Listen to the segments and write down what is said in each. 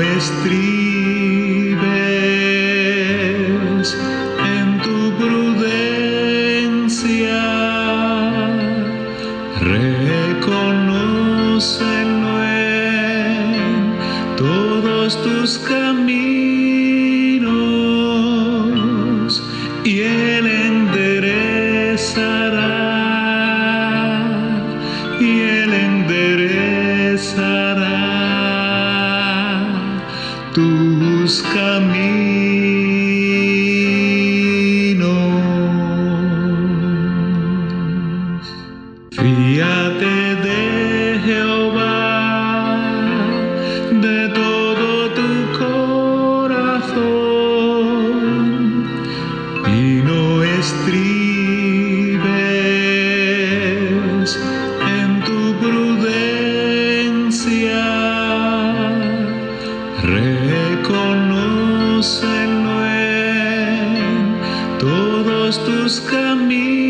no me.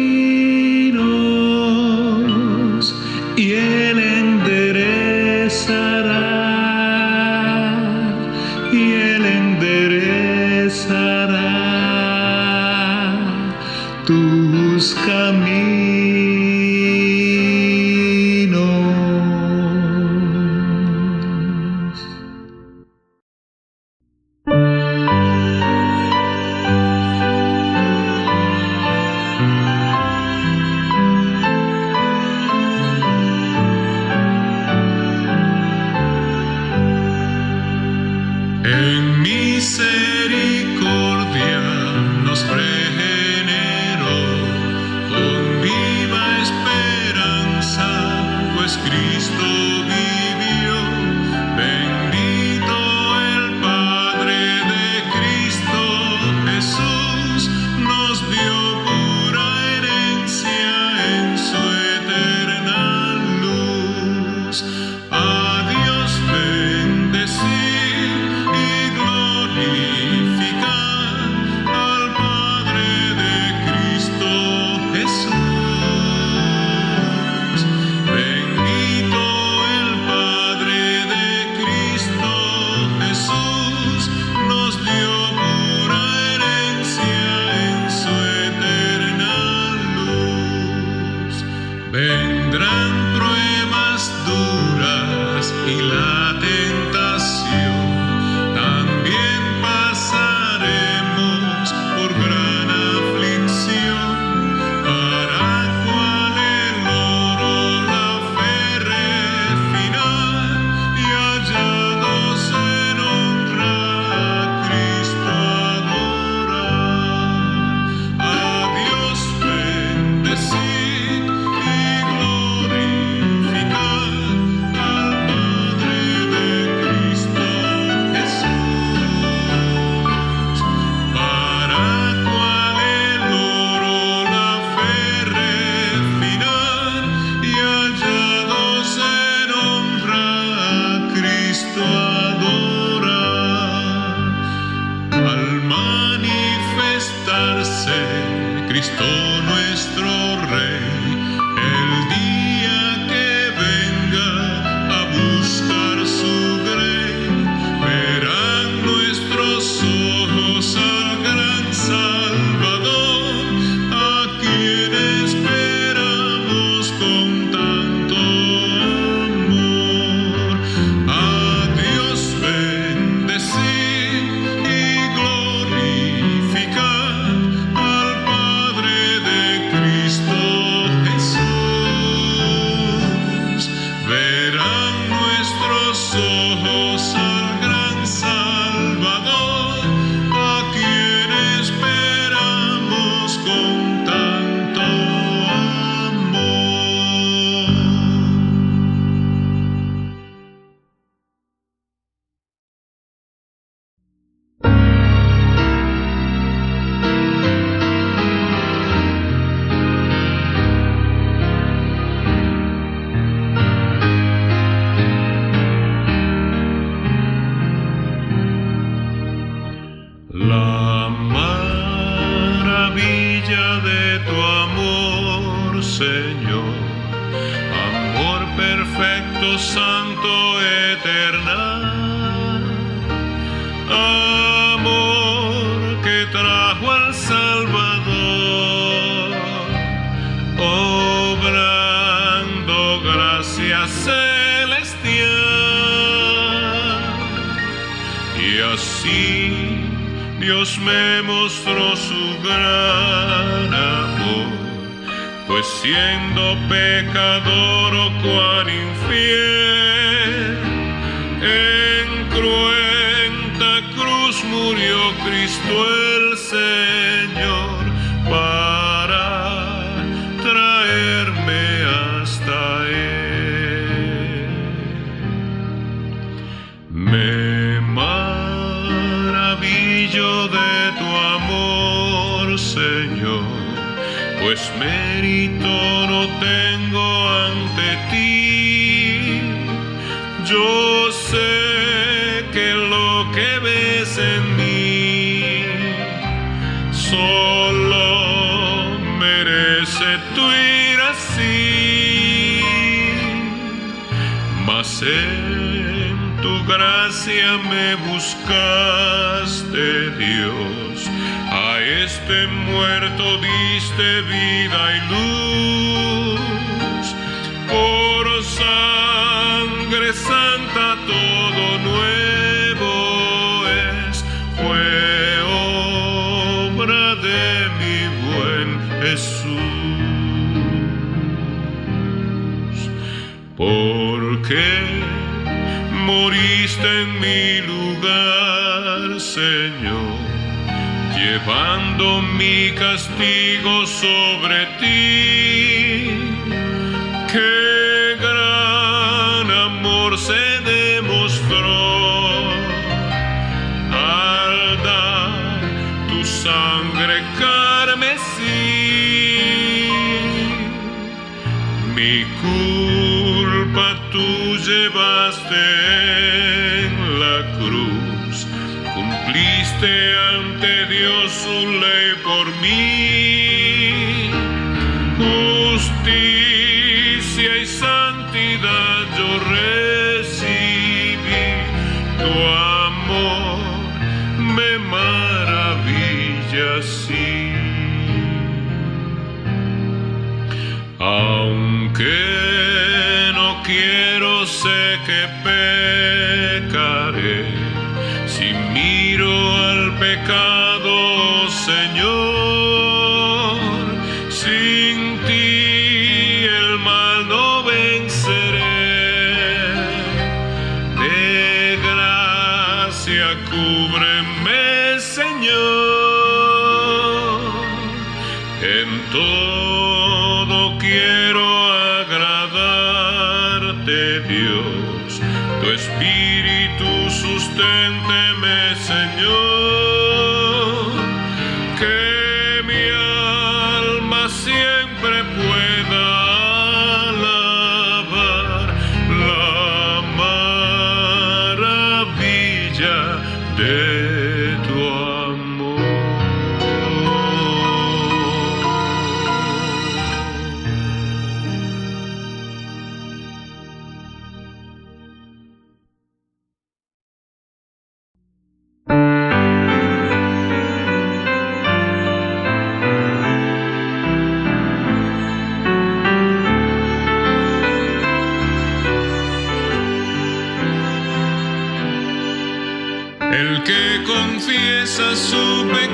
murió Cristo el Señor para traerme hasta Él. Me maravillo de tu amor, Señor, pues mérito no tengo ante ti. Yo Dios. A este muerto diste vida y luz. Por sangre santa todo nuevo es. Fue obra de mi buen Jesús. Porque moriste en mi lugar, Señor, llevando mi castigo sobre ti. Si miro al pecado, Señor, a sube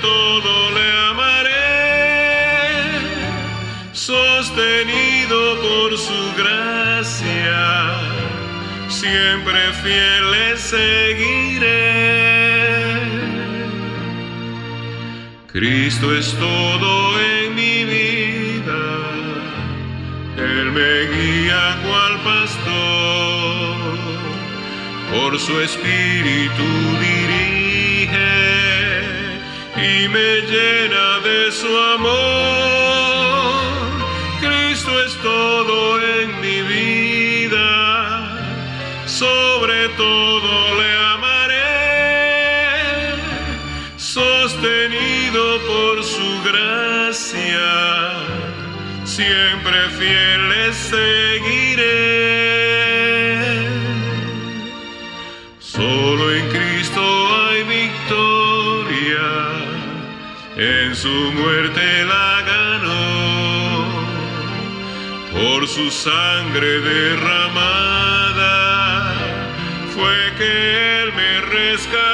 todo le amaré, sostenido por su gracia, siempre fiel le seguiré. Cristo es todo en mi vida, Él me guía cual pastor, por su espíritu y me llena de su amor. Cristo es todo en mi vida, sobre todo. su muerte la ganó. Por su sangre derramada fue que él me rescató.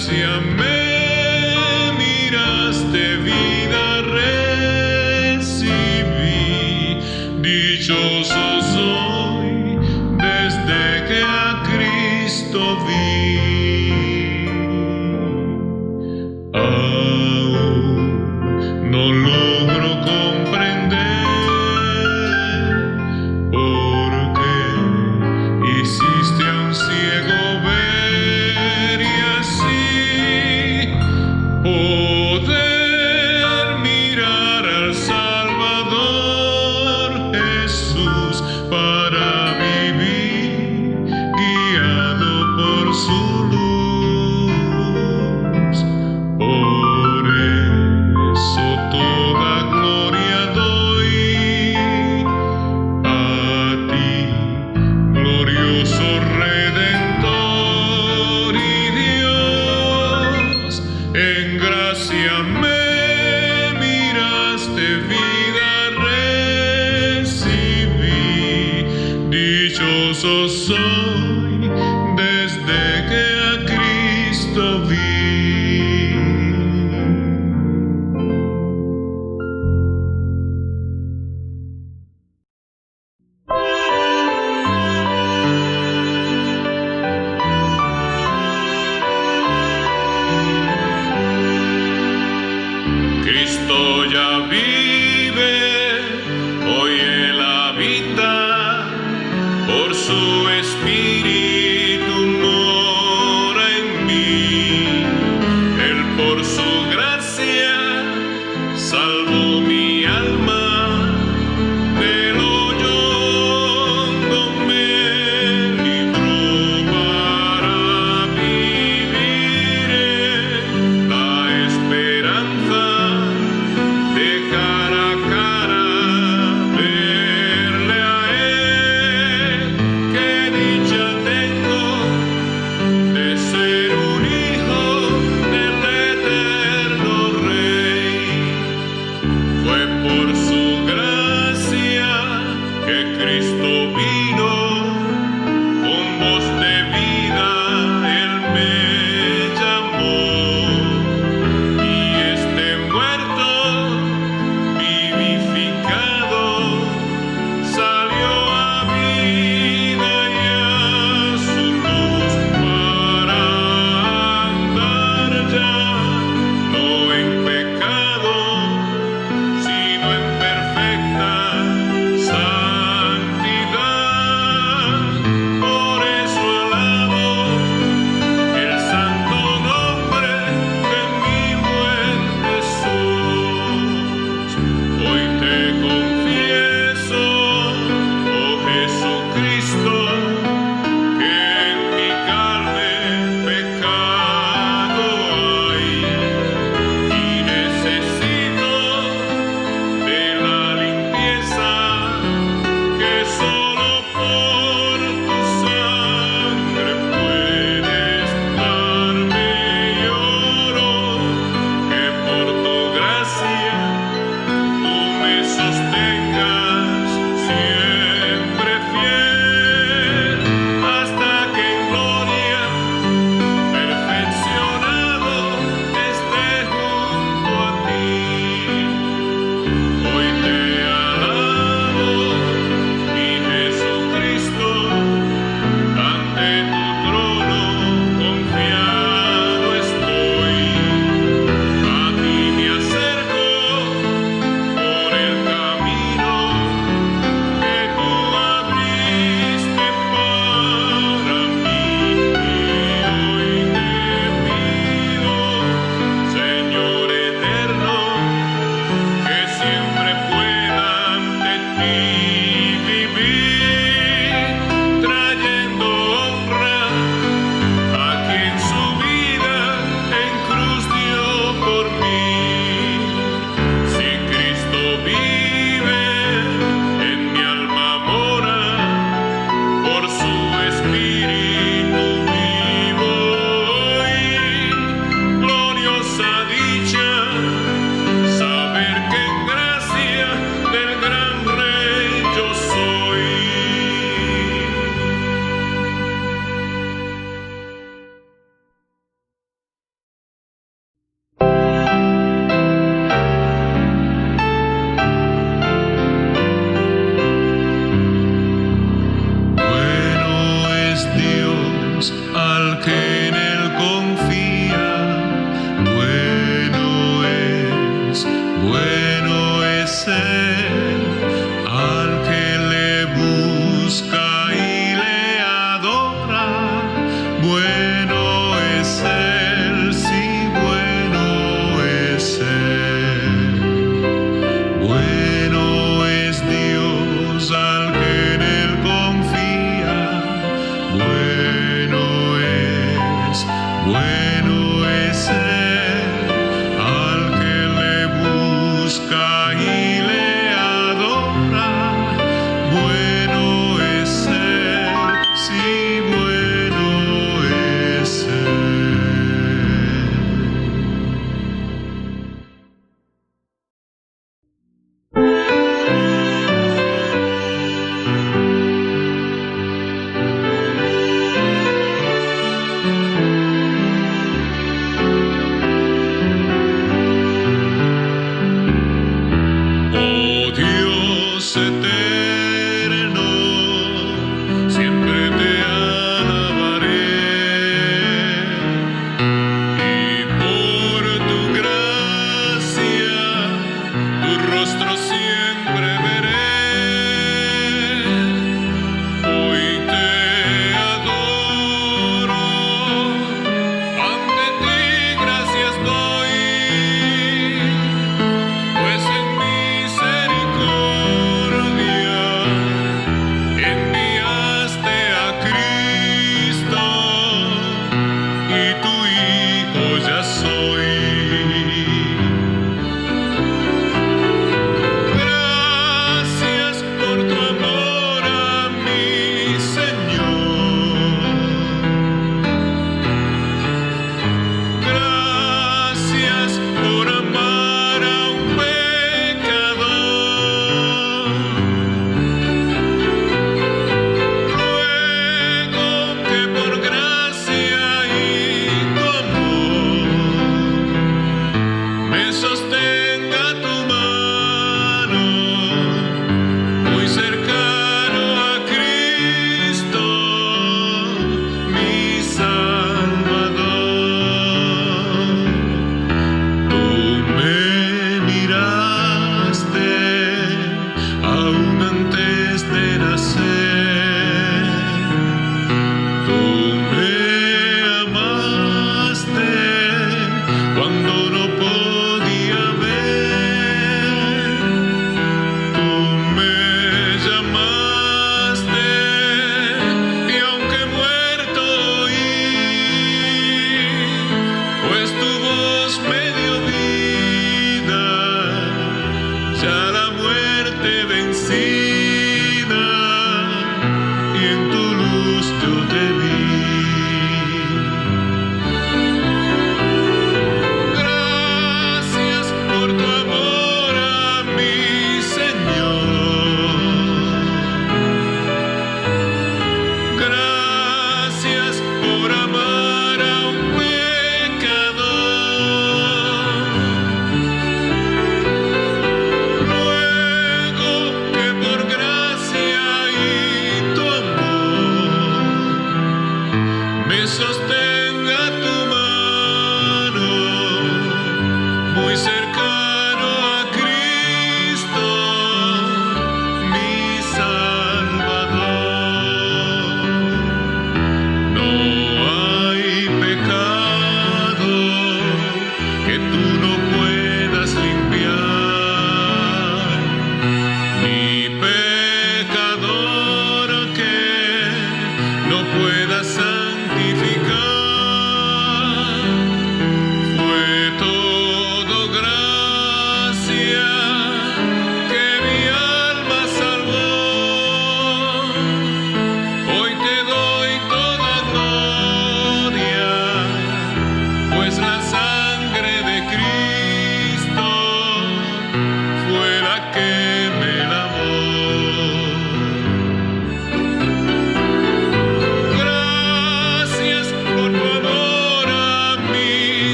Gracia so